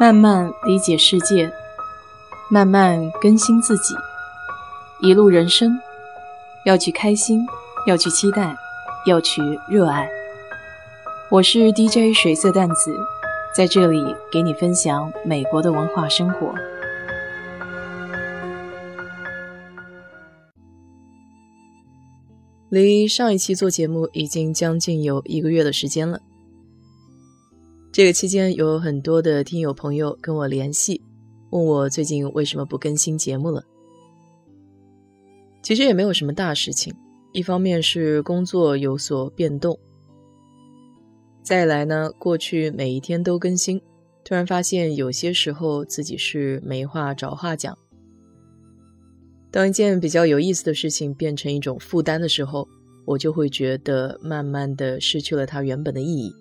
慢慢理解世界，慢慢更新自己。一路人生，要去开心，要去期待，要去热爱。我是 DJ 水色淡子，在这里给你分享美国的文化生活。离上一期做节目已经将近有一个月的时间了。这个期间有很多的听友朋友跟我联系，问我最近为什么不更新节目了。其实也没有什么大事情，一方面是工作有所变动，再来呢，过去每一天都更新，突然发现有些时候自己是没话找话讲。当一件比较有意思的事情变成一种负担的时候，我就会觉得慢慢的失去了它原本的意义。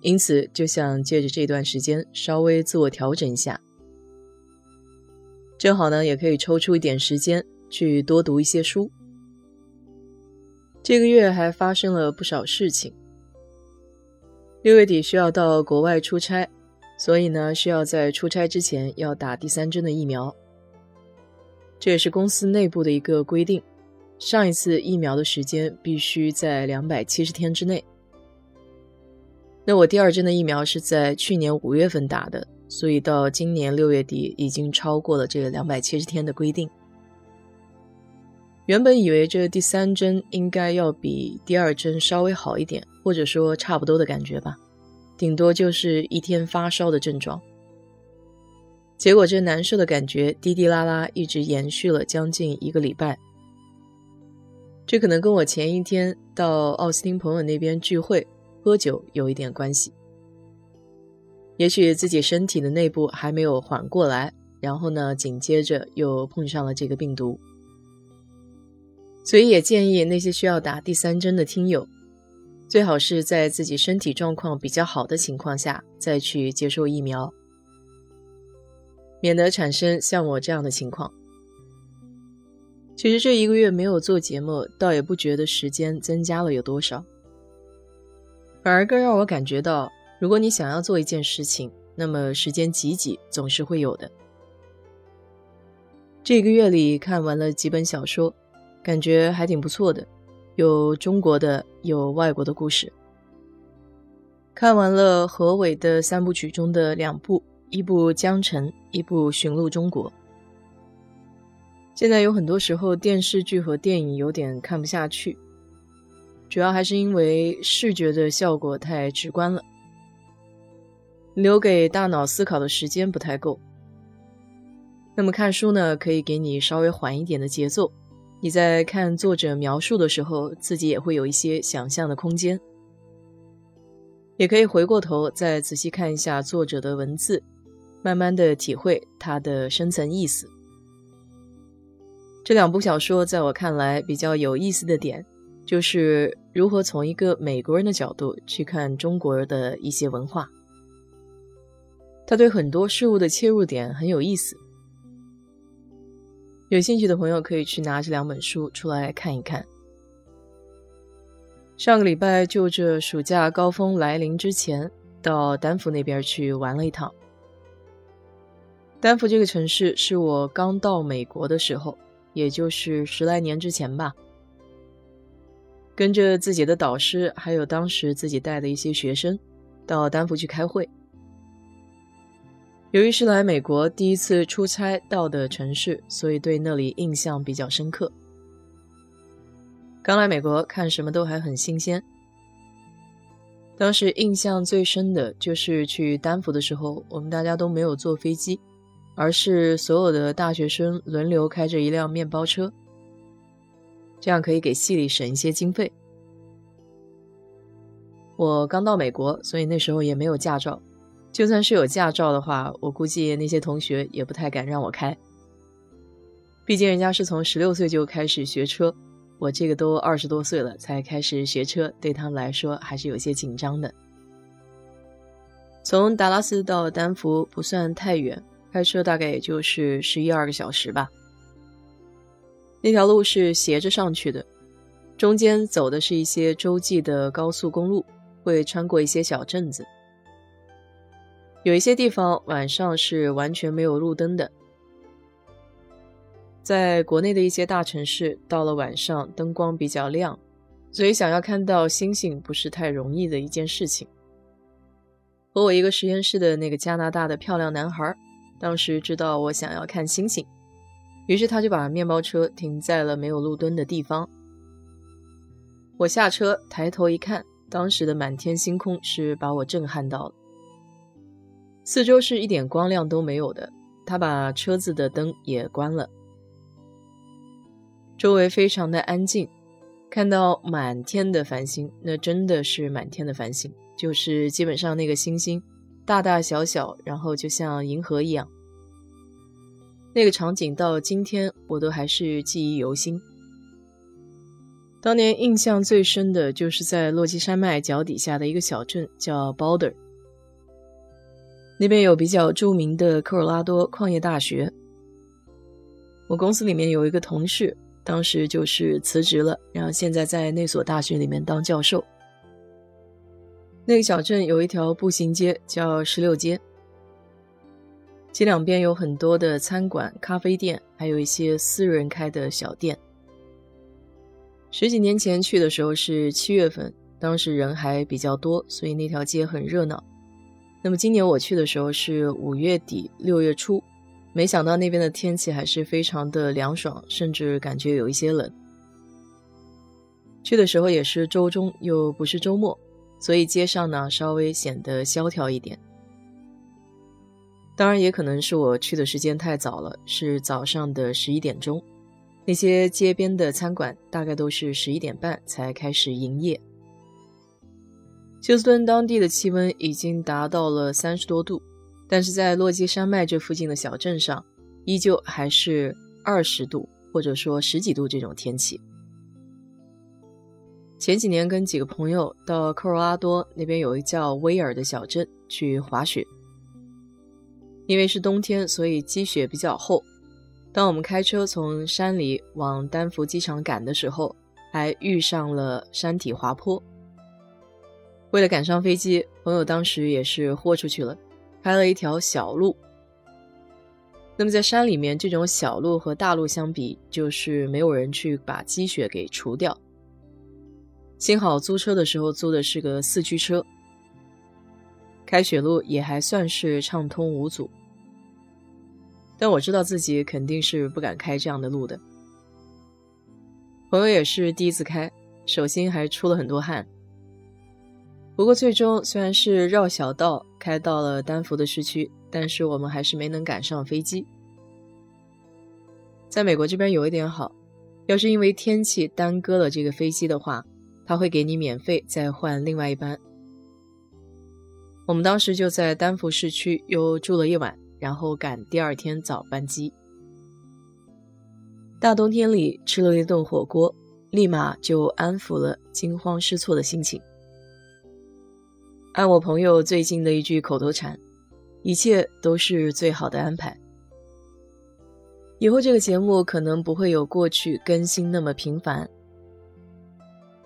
因此，就想借着这段时间稍微自我调整一下，正好呢，也可以抽出一点时间去多读一些书。这个月还发生了不少事情。六月底需要到国外出差，所以呢，需要在出差之前要打第三针的疫苗。这也是公司内部的一个规定，上一次疫苗的时间必须在两百七十天之内。那我第二针的疫苗是在去年五月份打的，所以到今年六月底已经超过了这个两百七十天的规定。原本以为这第三针应该要比第二针稍微好一点，或者说差不多的感觉吧，顶多就是一天发烧的症状。结果这难受的感觉滴滴啦啦一直延续了将近一个礼拜。这可能跟我前一天到奥斯汀朋友那边聚会。喝酒有一点关系，也许自己身体的内部还没有缓过来，然后呢，紧接着又碰上了这个病毒，所以也建议那些需要打第三针的听友，最好是在自己身体状况比较好的情况下再去接受疫苗，免得产生像我这样的情况。其实这一个月没有做节目，倒也不觉得时间增加了有多少。反而更让我感觉到，如果你想要做一件事情，那么时间挤挤总是会有的。这个月里看完了几本小说，感觉还挺不错的，有中国的，有外国的故事。看完了何伟的三部曲中的两部，一部《江城》，一部《寻路中国》。现在有很多时候电视剧和电影有点看不下去。主要还是因为视觉的效果太直观了，留给大脑思考的时间不太够。那么看书呢，可以给你稍微缓一点的节奏。你在看作者描述的时候，自己也会有一些想象的空间。也可以回过头再仔细看一下作者的文字，慢慢的体会它的深层意思。这两部小说在我看来比较有意思的点。就是如何从一个美国人的角度去看中国的一些文化，他对很多事物的切入点很有意思。有兴趣的朋友可以去拿这两本书出来看一看。上个礼拜就这暑假高峰来临之前，到丹佛那边去玩了一趟。丹佛这个城市是我刚到美国的时候，也就是十来年之前吧。跟着自己的导师，还有当时自己带的一些学生，到丹佛去开会。由于是来美国第一次出差到的城市，所以对那里印象比较深刻。刚来美国，看什么都还很新鲜。当时印象最深的就是去丹佛的时候，我们大家都没有坐飞机，而是所有的大学生轮流开着一辆面包车。这样可以给系里省一些经费。我刚到美国，所以那时候也没有驾照。就算是有驾照的话，我估计那些同学也不太敢让我开。毕竟人家是从十六岁就开始学车，我这个都二十多岁了才开始学车，对他们来说还是有些紧张的。从达拉斯到丹佛不算太远，开车大概也就是十一二个小时吧。那条路是斜着上去的，中间走的是一些洲际的高速公路，会穿过一些小镇子。有一些地方晚上是完全没有路灯的。在国内的一些大城市，到了晚上灯光比较亮，所以想要看到星星不是太容易的一件事情。和我一个实验室的那个加拿大的漂亮男孩，当时知道我想要看星星，于是他就把面包车停在了没有路灯的地方。我下车抬头一看，当时的满天星空是把我震撼到了。四周是一点光亮都没有的，他把车子的灯也关了，周围非常的安静，看到满天的繁星，那真的是满天的繁星。就是基本上那个星星，大大小小，然后就像银河一样。那个场景到今天我都还是记忆犹新。当年印象最深的就是在落基山脉脚底下的一个小镇叫 Boulder，那边有比较著名的科罗拉多矿业大学。我公司里面有一个同事，当时就是辞职了，然后现在在那所大学里面当教授。那个小镇有一条步行街，叫石榴街。街两边有很多的餐馆、咖啡店，还有一些私人开的小店。十几年前去的时候是七月份，当时人还比较多，所以那条街很热闹。那么今年我去的时候是五月底六月初，没想到那边的天气还是非常的凉爽，甚至感觉有一些冷。去的时候也是周中，又不是周末。所以街上呢稍微显得萧条一点，当然也可能是我去的时间太早了，是早上的十一点钟，那些街边的餐馆大概都是十一点半才开始营业。休斯顿当地的气温已经达到了三十多度，但是在落基山脉这附近的小镇上，依旧还是二十度或者说十几度这种天气。前几年跟几个朋友到科罗拉多那边有一叫威尔的小镇去滑雪，因为是冬天，所以积雪比较厚。当我们开车从山里往丹佛机场赶的时候，还遇上了山体滑坡。为了赶上飞机，朋友当时也是豁出去了，开了一条小路。那么在山里面，这种小路和大路相比，就是没有人去把积雪给除掉。幸好租车的时候租的是个四驱车，开雪路也还算是畅通无阻。但我知道自己肯定是不敢开这样的路的。朋友也是第一次开，手心还出了很多汗。不过最终虽然是绕小道开到了丹佛的市区，但是我们还是没能赶上飞机。在美国这边有一点好，要是因为天气耽搁了这个飞机的话。他会给你免费再换另外一班。我们当时就在丹佛市区又住了一晚，然后赶第二天早班机。大冬天里吃了一顿火锅，立马就安抚了惊慌失措的心情。按我朋友最近的一句口头禅，一切都是最好的安排。以后这个节目可能不会有过去更新那么频繁。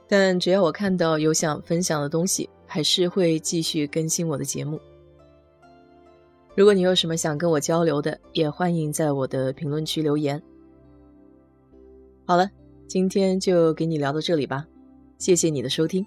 但只要我看到有想分享的东西，还是会继续更新我的节目。如果你有什么想跟我交流的，也欢迎在我的评论区留言。好了，今天就给你聊到这里吧，谢谢你的收听。